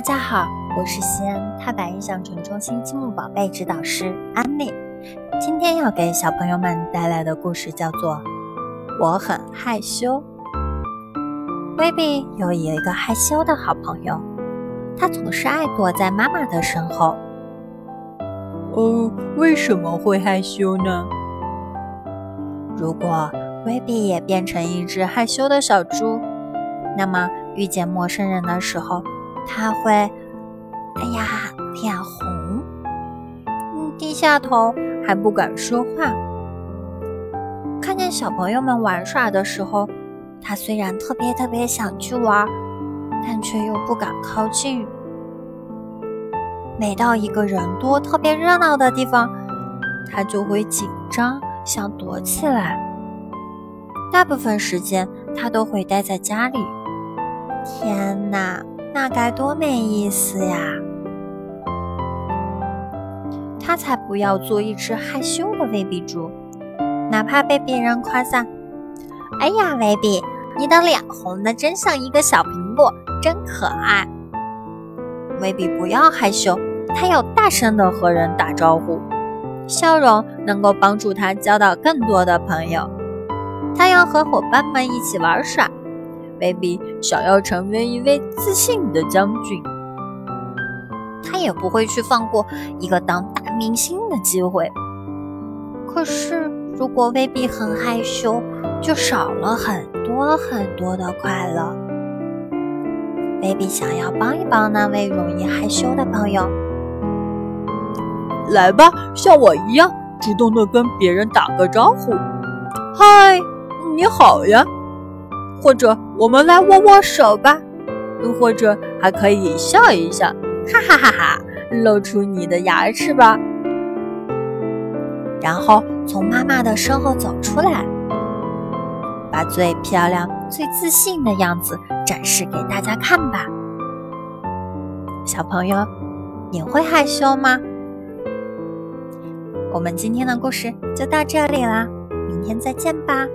家好，我是西安踏板印象城中心积木宝贝指导师安利。今天要给小朋友们带来的故事叫做《我很害羞》。威比有一个害羞的好朋友，他总是爱躲在妈妈的身后。哦，为什么会害羞呢？如果威比也变成一只害羞的小猪，那么遇见陌生人的时候，他会，哎呀，脸红，嗯，低下头，还不敢说话。看见小朋友们玩耍的时候，他虽然特别特别想去玩，但却又不敢靠近。每到一个人多、特别热闹的地方，他就会紧张，想躲起来。大部分时间，他都会待在家里。天哪！那该多没意思呀！他才不要做一只害羞的威比猪，哪怕被别人夸赞：“哎呀，威比，你的脸红的真像一个小苹果，真可爱。”威比不要害羞，他要大声的和人打招呼，笑容能够帮助他交到更多的朋友。他要和伙伴们一起玩耍。威比想要成为一位自信的将军，他也不会去放过一个当大明星的机会。可是，如果威比很害羞，就少了很多很多的快乐。baby 想要帮一帮那位容易害羞的朋友，来吧，像我一样，主动的跟别人打个招呼。嗨，你好呀。或者我们来握握手吧，又或者还可以笑一笑，哈哈哈哈，露出你的牙齿吧。然后从妈妈的身后走出来，把最漂亮、最自信的样子展示给大家看吧。小朋友，你会害羞吗？我们今天的故事就到这里啦，明天再见吧。